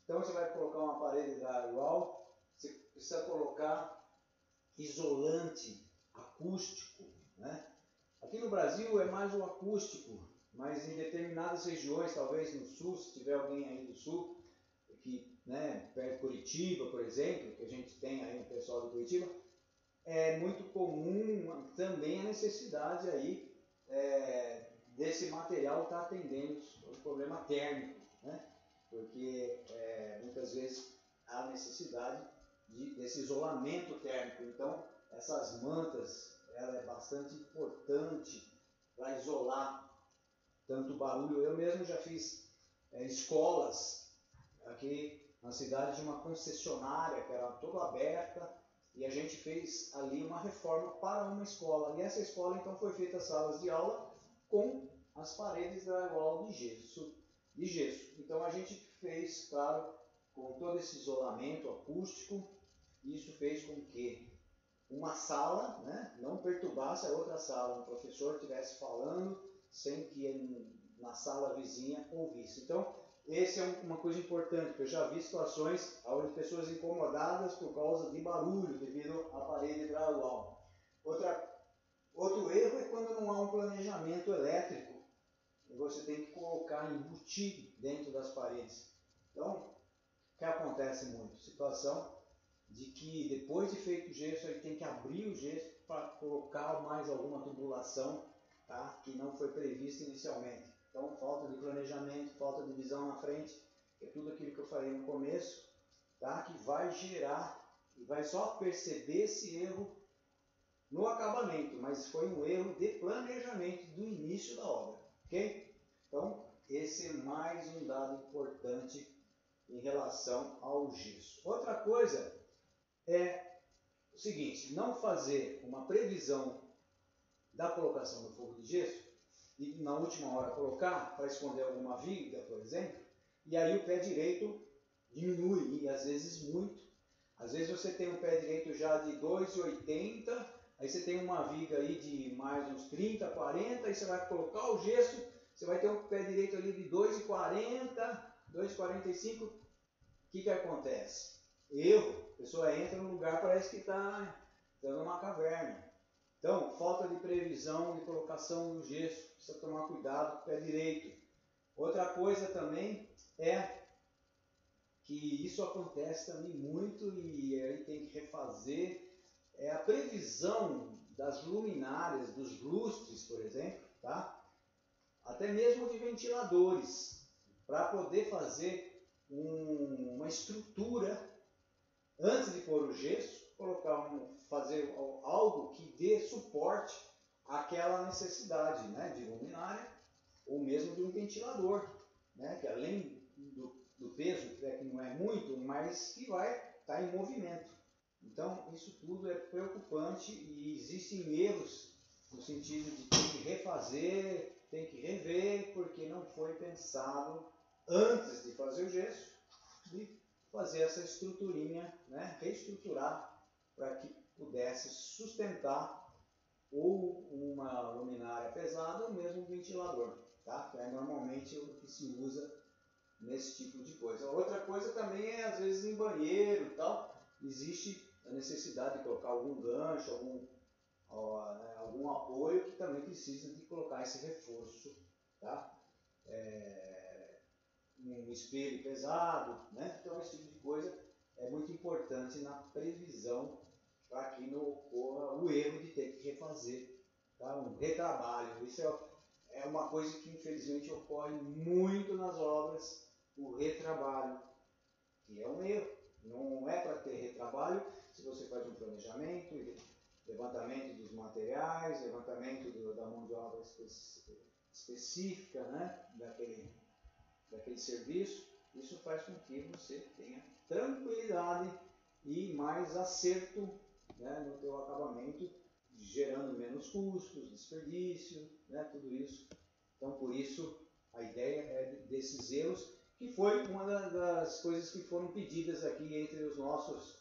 Então você vai colocar uma parede drywall, você precisa colocar isolante acústico. Né? Aqui no Brasil é mais o acústico, mas em determinadas regiões, talvez no sul, se tiver alguém aí do sul, que, né, perto de Curitiba, por exemplo, que a gente tem aí um pessoal de Curitiba, é muito comum também a necessidade aí é, desse material estar tá atendendo o problema térmico, né? porque é, muitas vezes há necessidade de, desse isolamento térmico. Então, essas mantas, ela é bastante importante para isolar tanto barulho. Eu mesmo já fiz é, escolas aqui na cidade de uma concessionária que era toda aberta e a gente fez ali uma reforma para uma escola. E essa escola então foi feita salas de aula com as paredes da drywall de gesso, de gesso. Então a gente fez, claro, com todo esse isolamento acústico, isso fez com que uma sala né, não perturbasse a outra sala, um professor estivesse falando sem que na sala vizinha ouvisse. Então, essa é uma coisa importante, porque eu já vi situações onde pessoas incomodadas por causa de barulho devido à parede drywall. Outra, outro erro é quando não há um planejamento elétrico e você tem que colocar, embutir dentro das paredes. Então, o que acontece muito? Situação de que depois de feito o gesso, ele tem que abrir o gesso para colocar mais alguma tubulação tá? que não foi prevista inicialmente. Então, falta de planejamento, falta de visão na frente, é tudo aquilo que eu falei no começo, tá? que vai gerar e vai só perceber esse erro no acabamento, mas foi um erro de planejamento do início da obra. Ok? Então, esse é mais um dado importante em relação ao gesso. Outra coisa é o seguinte: não fazer uma previsão da colocação do fogo de gesso e na última hora colocar para esconder alguma viga, por exemplo, e aí o pé direito diminui, e às vezes muito. Às vezes você tem um pé direito já de 2,80, aí você tem uma viga aí de mais uns 30, 40, aí você vai colocar o gesso, você vai ter um pé direito ali de 2,40, 2,45. O que, que acontece? Erro. A pessoa entra no lugar, parece que está entrando numa caverna. Então, falta de previsão de colocação do gesso, precisa tomar cuidado com o pé direito. Outra coisa também é que isso acontece também muito e aí tem que refazer é a previsão das luminárias, dos lustres, por exemplo, tá? até mesmo de ventiladores, para poder fazer um, uma estrutura antes de pôr o gesso, colocar um, fazer algo que dê suporte àquela necessidade né, de luminária ou mesmo de um ventilador, né, que além do, do peso, que não é muito, mas que vai estar tá em movimento. Então, isso tudo é preocupante e existem erros no sentido de ter que refazer, tem que rever, porque não foi pensado antes de fazer o gesso, de fazer essa estruturinha, né, reestruturar para que pudesse sustentar ou uma luminária pesada ou mesmo um ventilador, tá? Que é normalmente o que se usa nesse tipo de coisa. Outra coisa também é às vezes em banheiro tal, existe a necessidade de colocar algum gancho, algum, ó, né, algum apoio que também precisa de colocar esse reforço, tá? É, um espelho pesado, né? Então esse tipo de coisa é muito importante na previsão para que não ocorra o erro de ter que refazer tá? um retrabalho. Isso é, é uma coisa que infelizmente ocorre muito nas obras, o retrabalho, que é um erro. Não é para ter retrabalho se você faz um planejamento, levantamento dos materiais, levantamento do, da mão de obra específica né? daquele, daquele serviço. Isso faz com que você tenha tranquilidade e mais acerto né, no teu acabamento, gerando menos custos, desperdício, né, tudo isso. Então, por isso, a ideia é desses erros, que foi uma das coisas que foram pedidas aqui entre os nossos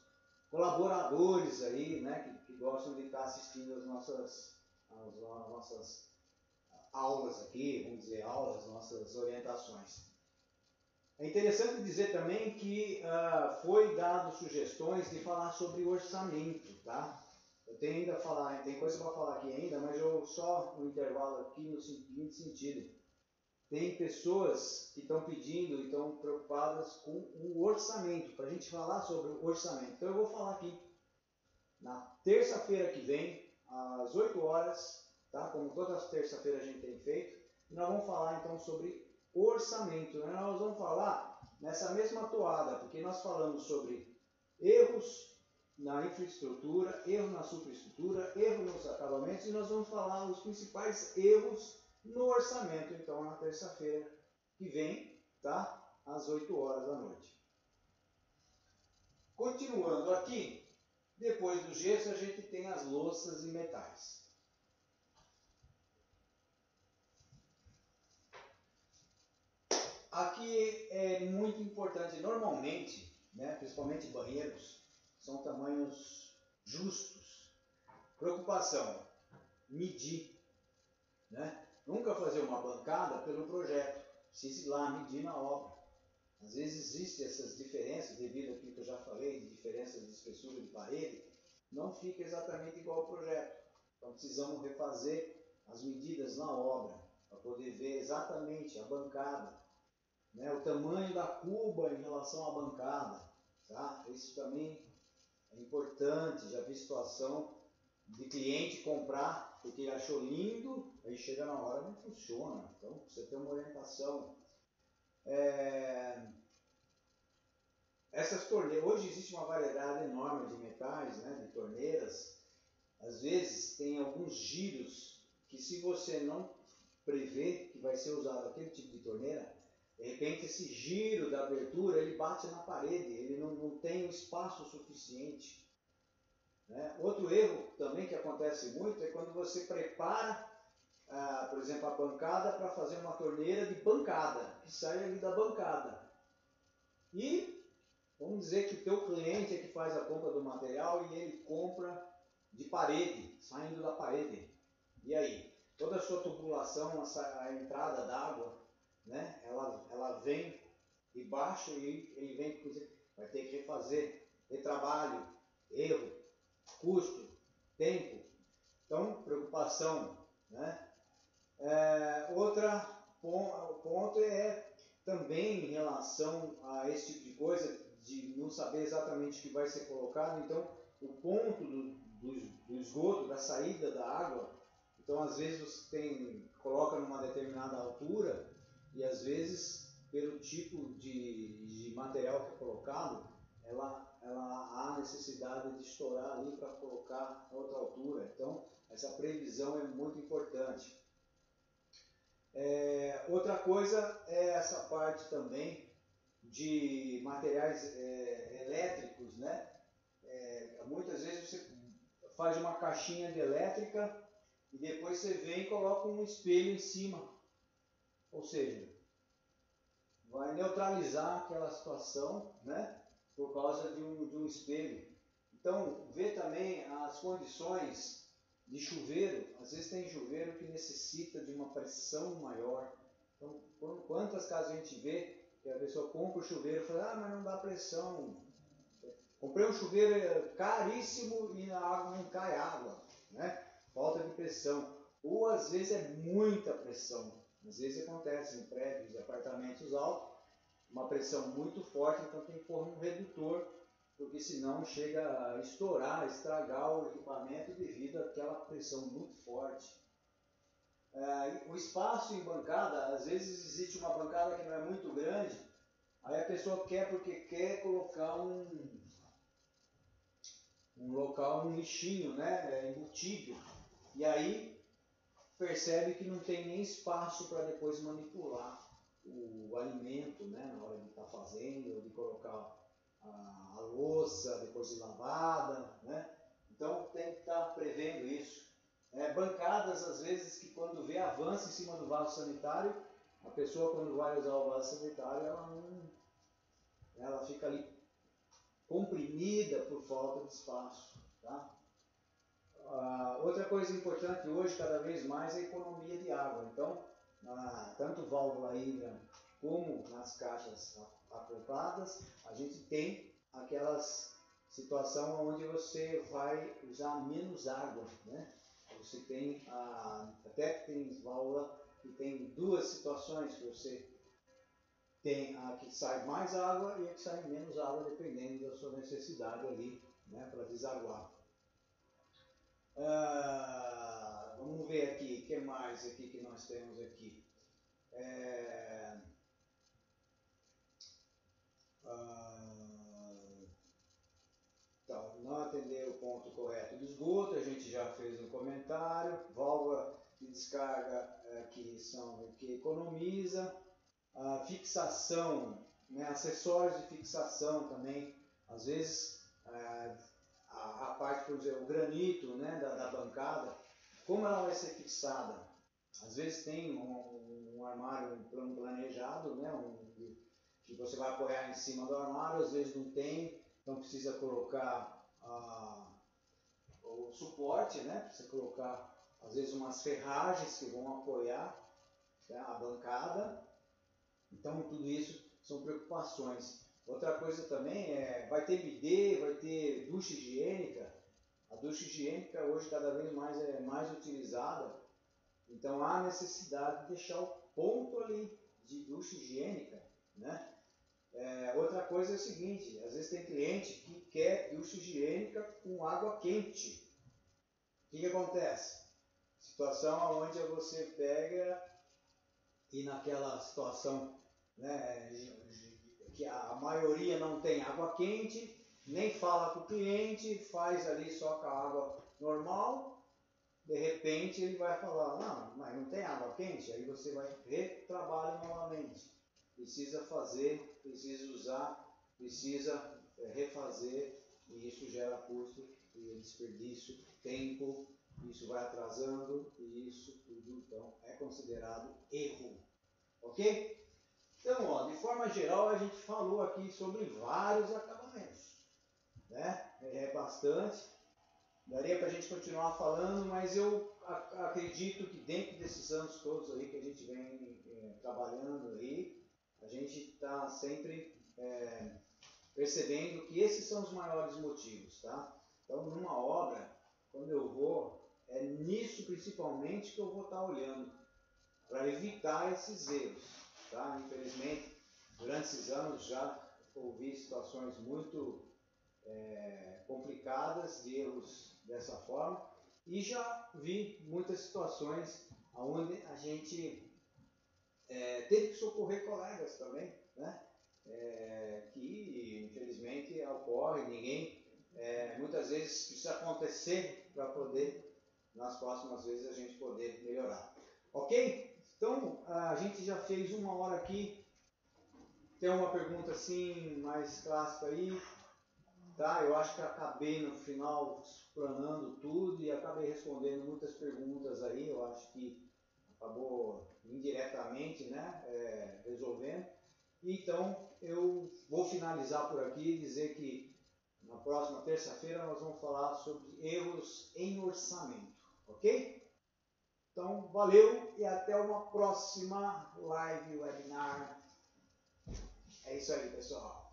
colaboradores aí, né, que, que gostam de estar assistindo as nossas, as nossas aulas aqui, vamos dizer, aulas, nossas orientações. É interessante dizer também que uh, foi dado sugestões de falar sobre orçamento, tá? Eu tenho ainda a falar, tem coisa para falar aqui ainda, mas eu só um intervalo aqui no seguinte sentido. tem pessoas que estão pedindo e estão preocupadas com o orçamento, para a gente falar sobre o orçamento. Então eu vou falar aqui na terça-feira que vem, às 8 horas, tá? como todas as terça-feiras a gente tem feito, nós vamos falar então sobre orçamento. Né? Nós vamos falar nessa mesma toada, porque nós falamos sobre erros na infraestrutura, erro na superestrutura, erro nos acabamentos, e nós vamos falar os principais erros no orçamento, então, na terça-feira que vem, tá? Às 8 horas da noite. Continuando aqui, depois do gesso a gente tem as louças e metais. Aqui é muito importante, normalmente, né, principalmente banheiros, são tamanhos justos. Preocupação, medir, né? Nunca fazer uma bancada pelo projeto, precisa ir lá medir na obra. Às vezes existem essas diferenças, devido àquilo que eu já falei, de diferenças de espessura de parede, não fica exatamente igual ao projeto. Então precisamos refazer as medidas na obra, para poder ver exatamente a bancada, né, o tamanho da cuba em relação à bancada. Tá? Isso também é importante, já vi situação de cliente comprar porque ele achou lindo, aí chega na hora não funciona. Então você tem uma orientação. É... Essas torneiras, hoje existe uma variedade enorme de metais, né, de torneiras. Às vezes tem alguns giros que se você não prevê que vai ser usado aquele tipo de torneira, de repente esse giro da abertura ele bate na parede, ele não, não tem o espaço suficiente. Né? Outro erro também que acontece muito é quando você prepara, ah, por exemplo, a bancada para fazer uma torneira de bancada, que sai ali da bancada. E vamos dizer que o teu cliente é que faz a compra do material e ele compra de parede, saindo da parede. E aí? Toda a sua tubulação, a, entrada d'água, né? ela, ela vem de baixo e ele vem, vai ter que refazer, retrabalho, erro, custo, tempo. Então, preocupação. Né? É, outra ponto é também em relação a esse tipo de coisa, de não saber exatamente o que vai ser colocado. Então, o ponto do, do, do esgoto, da saída da água, então às vezes você tem, coloca numa determinada altura e às vezes pelo tipo de, de material que é colocado, ela ela há necessidade de estourar ali para colocar outra altura. Então, essa previsão é muito importante. É, outra coisa é essa parte também de materiais é, elétricos, né? É, muitas vezes você faz uma caixinha de elétrica e depois você vem e coloca um espelho em cima. Ou seja, vai neutralizar aquela situação, né? por causa de um, de um espelho. Então, vê também as condições de chuveiro. Às vezes tem chuveiro que necessita de uma pressão maior. Então, quantas casas a gente vê que a pessoa compra o chuveiro e fala, ah, mas não dá pressão. Comprei um chuveiro caríssimo e na água não cai água, né? Falta de pressão. Ou às vezes é muita pressão. Às vezes acontece em prédios apartamentos altos, uma pressão muito forte, então tem que pôr um redutor, porque senão chega a estourar, a estragar o equipamento devido àquela pressão muito forte. É, o espaço em bancada, às vezes existe uma bancada que não é muito grande, aí a pessoa quer porque quer colocar um, um local, um lixinho, né, é, embutido, e aí percebe que não tem nem espaço para depois manipular o alimento né, na hora de estar tá fazendo, de colocar a, a, louça depois de lavada. Né? Então tem que estar tá prevendo isso. É, bancadas, às vezes, que quando vê avanço em cima do vaso sanitário, a pessoa quando vai usar o vaso sanitário, ela não. Ela fica ali comprimida por falta de espaço. Tá? Ah, outra coisa importante hoje, cada vez mais, é a economia de água. Então, na, tanto válvula hidra como nas caixas acopladas, a gente tem aquelas situação onde você vai usar menos água, né? Você tem a, até tem válvula que tem duas situações que você tem a que sai mais água e a que sai menos água, dependendo da sua necessidade ali, né, para desaguar. Ah, vamos ver aqui, o que mais aqui que nós temos aqui? É, ah, então, não atender o ponto correto do esgoto, a gente já fez um comentário. Válvula de descarga é, que, são, que economiza. A fixação, né, acessórios de fixação também. Às vezes, é, a, a, parte, por exemplo, o granito né, da, da, bancada, como ela vai ser fixada? Às vezes tem um, um armário planejado, né, um, que você vai apoiar em cima do armário, às vezes não tem, então precisa colocar o suporte, né? Precisa colocar às vezes umas ferragens que vão apoiar né, a bancada. Então tudo isso são preocupações. Outra coisa também é, vai ter bidê, vai ter ducha higiênica. A ducha higiênica hoje cada vez mais é mais utilizada. Então há necessidade de deixar o ponto ali de ducha higiênica, né? É, outra coisa é o seguinte, às vezes tem cliente que quer ducha higiênica com água quente. O que, que acontece? Situação onde você pega e naquela situação né, que a maioria não tem água quente, nem fala com o cliente, faz ali só com a água normal, de repente ele vai falar, não, mas não tem água quente, aí você vai retrabalhar novamente. Precisa fazer, precisa usar, precisa é, refazer, e isso gera custo e desperdício, tempo, isso vai atrasando e isso tudo então é considerado erro. Ok? Então, ó, de forma geral, a gente falou aqui sobre vários acabamentos. Né? É bastante. Daria para a gente continuar falando, mas eu acredito que dentro desses anos todos aí que a gente vem é, trabalhando aí, a gente está sempre é, percebendo que esses são os maiores motivos, tá? Então, numa obra, quando eu vou é nisso principalmente que eu vou estar olhando, para evitar esses erros. Tá? Infelizmente, durante esses anos já ouvi situações muito é, complicadas de erros dessa forma e já vi muitas situações onde a gente é, teve que socorrer colegas também, né? É, que infelizmente ocorre, ninguém é, muitas vezes precisa acontecer para poder nas próximas vezes a gente poder melhorar. Ok? Então, a gente já fez uma hora aqui. Tem uma pergunta assim, mais clássica aí. Tá? Eu acho que acabei no final explanando tudo e acabei respondendo muitas perguntas aí. Eu acho que acabou indiretamente né, é, resolvendo. Então, eu vou finalizar por aqui e dizer que na próxima terça-feira nós vamos falar sobre erros em orçamento. Ok? Então, valeu e até uma próxima live, webinar. É isso aí, pessoal.